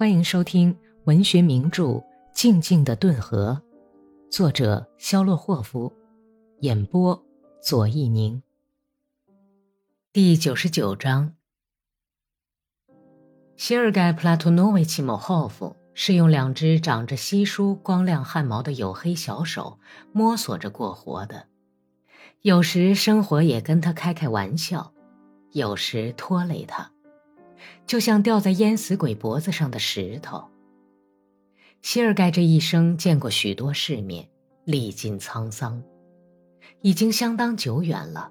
欢迎收听文学名著《静静的顿河》，作者肖洛霍夫，演播左一宁。第九十九章，谢尔盖·普拉托诺维奇·莫霍夫是用两只长着稀疏光亮汗毛的黝黑小手摸索着过活的，有时生活也跟他开开玩笑，有时拖累他。就像吊在淹死鬼脖子上的石头。谢尔盖这一生见过许多世面，历尽沧桑，已经相当久远了。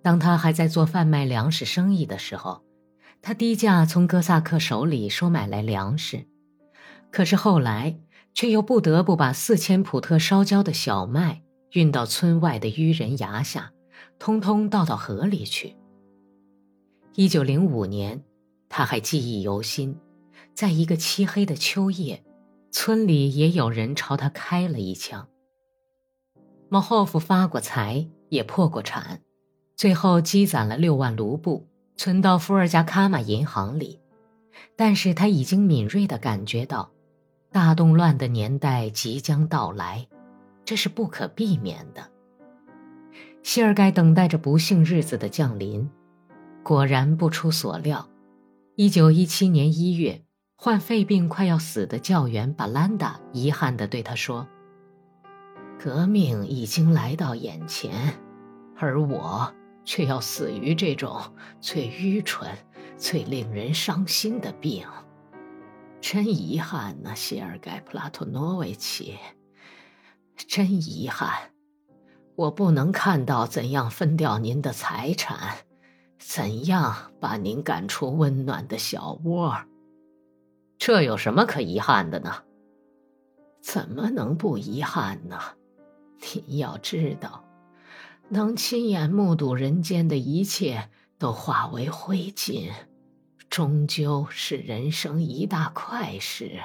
当他还在做贩卖粮食生意的时候，他低价从哥萨克手里收买来粮食，可是后来却又不得不把四千普特烧焦的小麦运到村外的淤人崖下，通通倒到河里去。一九零五年。他还记忆犹新，在一个漆黑的秋夜，村里也有人朝他开了一枪。莫霍夫发过财，也破过产，最后积攒了六万卢布，存到伏尔加卡马银行里。但是他已经敏锐地感觉到，大动乱的年代即将到来，这是不可避免的。谢尔盖等待着不幸日子的降临，果然不出所料。一九一七年一月，患肺病快要死的教员巴兰达遗憾地对他说：“革命已经来到眼前，而我却要死于这种最愚蠢、最令人伤心的病。真遗憾呐，谢尔盖·普拉托诺维奇，真遗憾，我不能看到怎样分掉您的财产。”怎样把您赶出温暖的小窝？这有什么可遗憾的呢？怎么能不遗憾呢？你要知道，能亲眼目睹人间的一切都化为灰烬，终究是人生一大快事。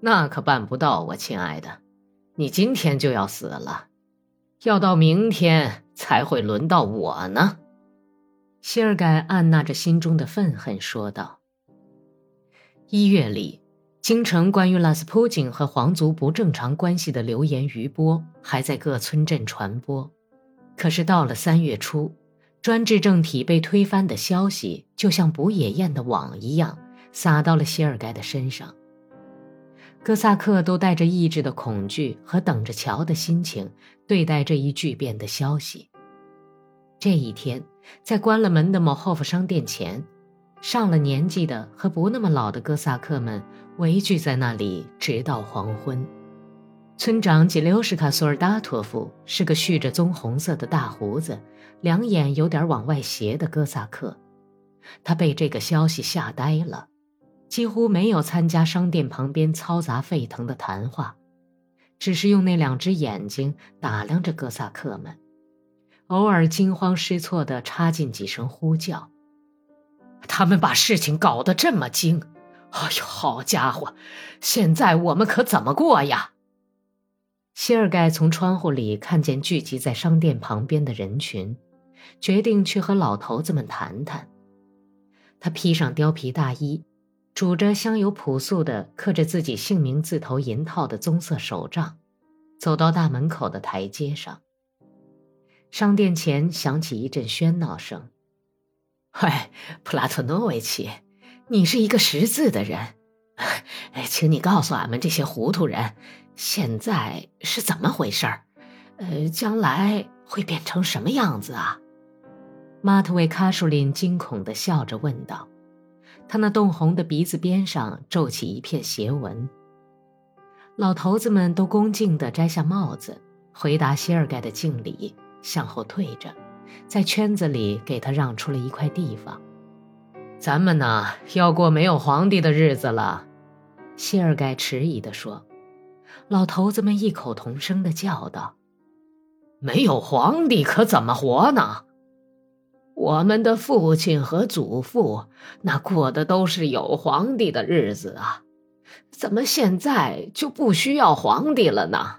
那可办不到，我亲爱的，你今天就要死了，要到明天才会轮到我呢。谢尔盖按捺着心中的愤恨说道：“一月里，京城关于拉斯普京和皇族不正常关系的流言余波还在各村镇传播。可是到了三月初，专制政体被推翻的消息就像捕野雁的网一样，撒到了谢尔盖的身上。哥萨克都带着抑制的恐惧和等着瞧的心情对待这一巨变的消息。这一天。”在关了门的某霍夫商店前，上了年纪的和不那么老的哥萨克们围聚在那里，直到黄昏。村长吉留什卡索尔达托夫是个蓄着棕红色的大胡子、两眼有点往外斜的哥萨克，他被这个消息吓呆了，几乎没有参加商店旁边嘈杂沸腾的谈话，只是用那两只眼睛打量着哥萨克们。偶尔惊慌失措地插进几声呼叫。他们把事情搞得这么精，哎呦，好家伙！现在我们可怎么过呀？谢尔盖从窗户里看见聚集在商店旁边的人群，决定去和老头子们谈谈。他披上貂皮大衣，拄着镶有朴素的刻着自己姓名字头银套的棕色手杖，走到大门口的台阶上。商店前响起一阵喧闹声。“嗨，普拉特诺维奇，你是一个识字的人，哎，请你告诉俺们这些糊涂人，现在是怎么回事儿？呃，将来会变成什么样子啊？”马特维卡舒林惊恐地笑着问道，他那冻红的鼻子边上皱起一片斜纹。老头子们都恭敬地摘下帽子，回答谢尔盖的敬礼。向后退着，在圈子里给他让出了一块地方。咱们呢，要过没有皇帝的日子了。”谢尔盖迟疑地说。老头子们异口同声地叫道：“没有皇帝可怎么活呢？我们的父亲和祖父那过的都是有皇帝的日子啊，怎么现在就不需要皇帝了呢？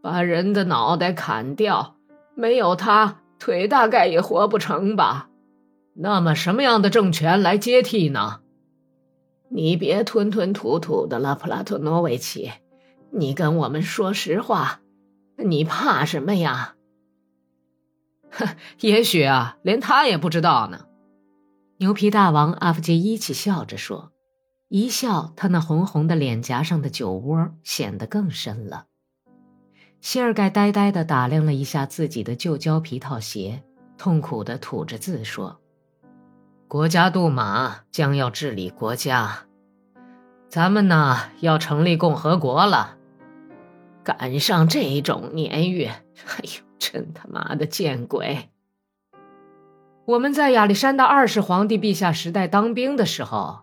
把人的脑袋砍掉。”没有他，腿大概也活不成吧？那么什么样的政权来接替呢？你别吞吞吐吐的了，普拉托诺维奇，你跟我们说实话，你怕什么呀？哼，也许啊，连他也不知道呢。牛皮大王阿夫杰伊奇笑着说，一笑，他那红红的脸颊上的酒窝显得更深了。谢尔盖呆呆地打量了一下自己的旧胶皮套鞋，痛苦地吐着字说：“国家杜马将要治理国家，咱们呢要成立共和国了。赶上这种年月，哎呦，真他妈的见鬼！我们在亚历山大二世皇帝陛下时代当兵的时候，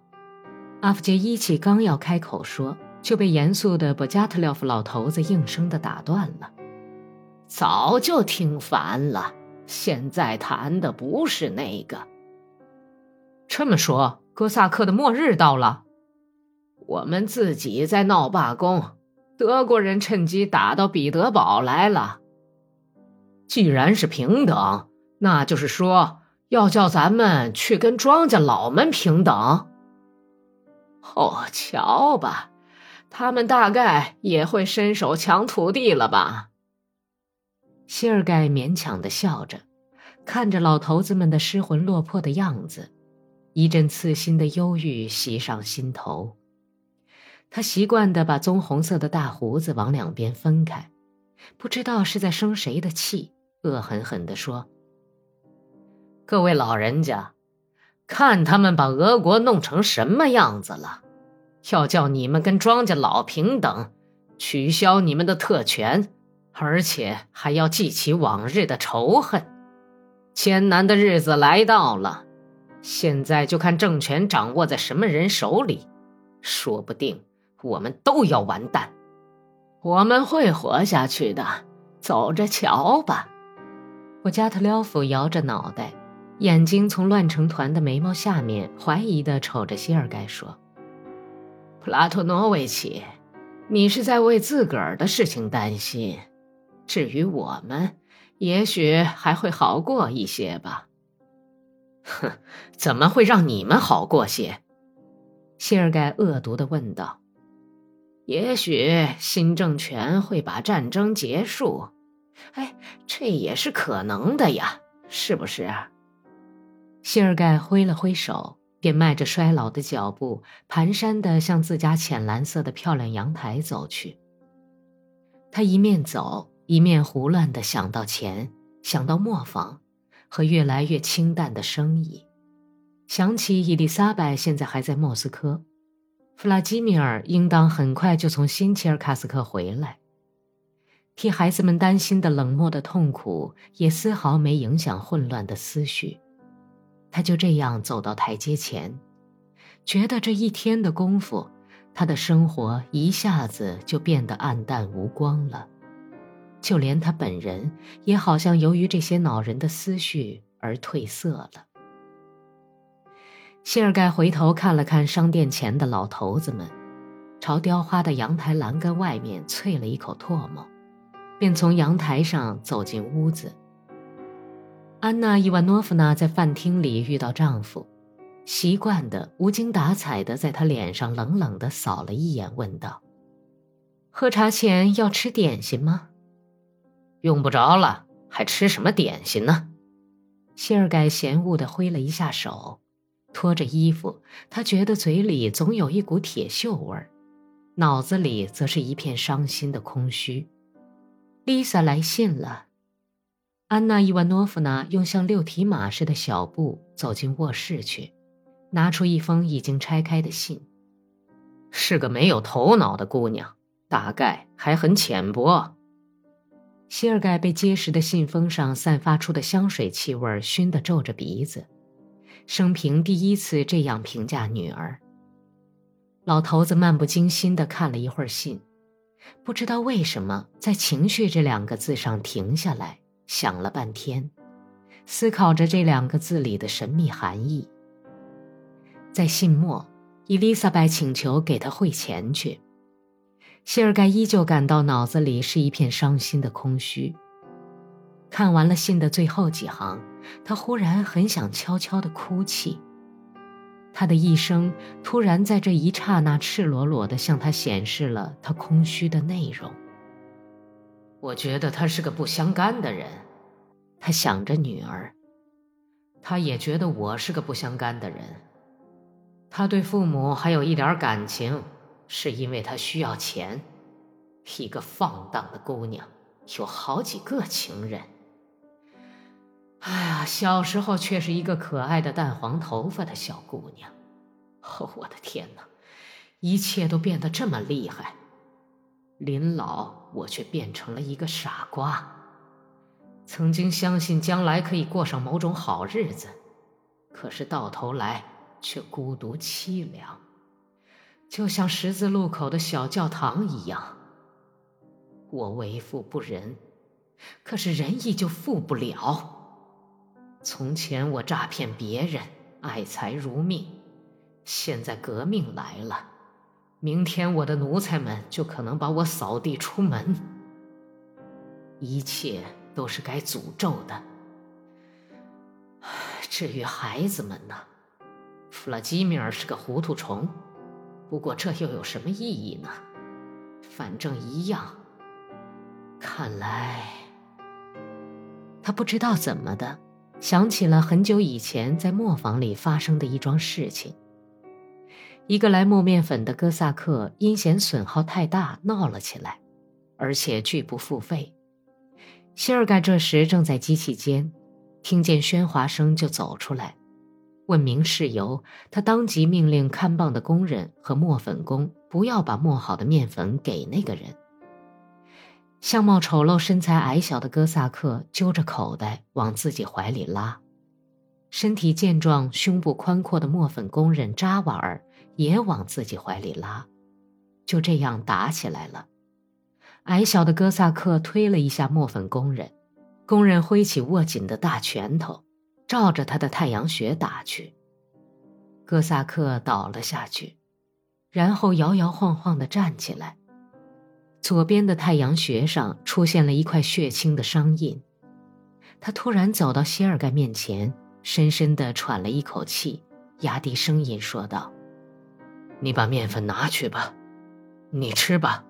阿夫杰伊奇刚要开口说。”就被严肃的布加特廖夫老头子应声的打断了。早就听烦了，现在谈的不是那个。这么说，哥萨克的末日到了？我们自己在闹罢工，德国人趁机打到彼得堡来了。既然是平等，那就是说要叫咱们去跟庄稼佬们平等。哦，瞧吧。他们大概也会伸手抢土地了吧？谢尔盖勉强的笑着，看着老头子们的失魂落魄的样子，一阵刺心的忧郁袭上心头。他习惯的把棕红色的大胡子往两边分开，不知道是在生谁的气，恶狠狠地说：“各位老人家，看他们把俄国弄成什么样子了！”要叫你们跟庄稼老平等，取消你们的特权，而且还要记起往日的仇恨。艰难的日子来到了，现在就看政权掌握在什么人手里，说不定我们都要完蛋。我们会活下去的，走着瞧吧。我加特廖夫摇着脑袋，眼睛从乱成团的眉毛下面怀疑地瞅着希尔盖说。拉托诺维奇，你是在为自个儿的事情担心，至于我们，也许还会好过一些吧。哼，怎么会让你们好过些？谢尔盖恶毒的问道。也许新政权会把战争结束，哎，这也是可能的呀，是不是？谢尔盖挥了挥手。便迈着衰老的脚步，蹒跚地向自家浅蓝色的漂亮阳台走去。他一面走，一面胡乱地想到钱，想到磨坊，和越来越清淡的生意，想起伊丽莎白现在还在莫斯科，弗拉基米尔应当很快就从新切尔卡斯克回来。替孩子们担心的冷漠的痛苦，也丝毫没影响混乱的思绪。他就这样走到台阶前，觉得这一天的功夫，他的生活一下子就变得暗淡无光了，就连他本人也好像由于这些恼人的思绪而褪色了。谢尔盖回头看了看商店前的老头子们，朝雕花的阳台栏杆外面啐了一口唾沫，便从阳台上走进屋子。安娜·伊万诺夫娜在饭厅里遇到丈夫，习惯的无精打采的在他脸上冷冷的扫了一眼，问道：“喝茶前要吃点心吗？”“用不着了，还吃什么点心呢？”谢尔盖嫌恶的挥了一下手，脱着衣服，他觉得嘴里总有一股铁锈味儿，脑子里则是一片伤心的空虚。丽萨来信了。安娜·伊万诺夫娜用像六蹄马似的小步走进卧室去，拿出一封已经拆开的信。是个没有头脑的姑娘，大概还很浅薄。希尔盖被结实的信封上散发出的香水气味熏得皱着鼻子，生平第一次这样评价女儿。老头子漫不经心地看了一会儿信，不知道为什么在“情绪”这两个字上停下来。想了半天，思考着这两个字里的神秘含义。在信末，伊丽莎白请求给他汇钱去。谢尔盖依旧感到脑子里是一片伤心的空虚。看完了信的最后几行，他忽然很想悄悄的哭泣。他的一生突然在这一刹那赤裸裸地向他显示了他空虚的内容。我觉得他是个不相干的人，他想着女儿。他也觉得我是个不相干的人。他对父母还有一点感情，是因为他需要钱。一个放荡的姑娘，有好几个情人。哎呀，小时候却是一个可爱的淡黄头发的小姑娘。哦，我的天哪，一切都变得这么厉害。临老，我却变成了一个傻瓜。曾经相信将来可以过上某种好日子，可是到头来却孤独凄凉，就像十字路口的小教堂一样。我为富不仁，可是仁义就富不了。从前我诈骗别人，爱财如命，现在革命来了，明天我的奴才们就可能把我扫地出门。一切都是该诅咒的。至于孩子们呢？弗拉基米尔是个糊涂虫，不过这又有什么意义呢？反正一样。看来，他不知道怎么的，想起了很久以前在磨坊里发生的一桩事情。一个来磨面粉的哥萨克因嫌损耗太大闹了起来，而且拒不付费。谢尔盖这时正在机器间，听见喧哗声就走出来，问明事由。他当即命令看棒的工人和磨粉工不要把磨好的面粉给那个人。相貌丑陋、身材矮小的哥萨克揪着口袋往自己怀里拉，身体健壮、胸部宽阔的磨粉工人扎瓦尔也往自己怀里拉，就这样打起来了。矮小的哥萨克推了一下磨粉工人，工人挥起握紧的大拳头，照着他的太阳穴打去。哥萨克倒了下去，然后摇摇晃晃地站起来。左边的太阳穴上出现了一块血青的伤印，他突然走到谢尔盖面前，深深地喘了一口气，压低声音说道：“你把面粉拿去吧，你吃吧。”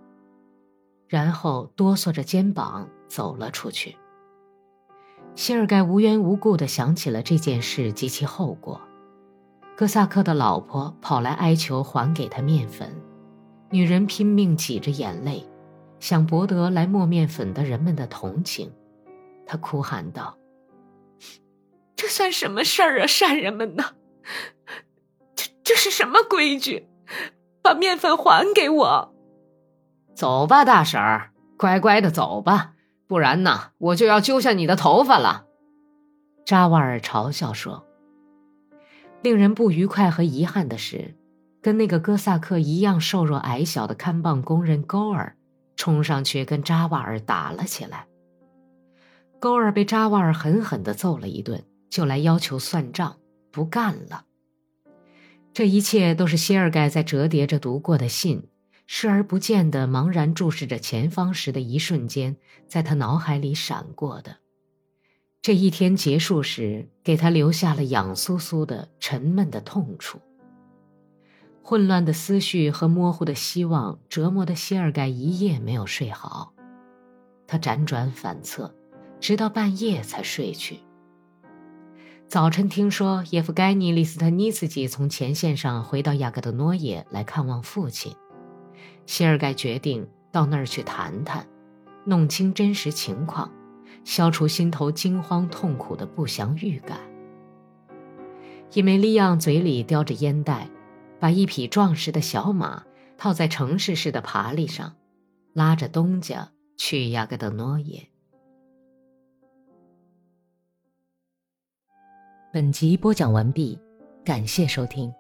然后哆嗦着肩膀走了出去。谢尔盖无缘无故地想起了这件事及其后果，哥萨克的老婆跑来哀求还给他面粉，女人拼命挤着眼泪。想博得来磨面粉的人们的同情，他哭喊道：“这算什么事儿啊，善人们呐！这这是什么规矩？把面粉还给我！走吧，大婶儿，乖乖的走吧，不然呢，我就要揪下你的头发了。”扎瓦尔嘲笑说。令人不愉快和遗憾的是，跟那个哥萨克一样瘦弱矮小的看棒工人勾尔。冲上去跟扎瓦尔打了起来。勾尔被扎瓦尔狠狠地揍了一顿，就来要求算账，不干了。这一切都是谢尔盖在折叠着读过的信，视而不见的茫然注视着前方时的一瞬间，在他脑海里闪过的。这一天结束时，给他留下了痒酥酥的、沉闷的痛楚。混乱的思绪和模糊的希望折磨的谢尔盖一夜没有睡好，他辗转反侧，直到半夜才睡去。早晨听说叶夫盖尼·利斯特尼茨基从前线上回到雅各德诺耶来看望父亲，谢尔盖决定到那儿去谈谈，弄清真实情况，消除心头惊慌痛苦的不祥预感。因为利昂嘴里叼着烟袋。把一匹壮实的小马套在城市式的爬犁上，拉着东家去亚格德诺耶。本集播讲完毕，感谢收听。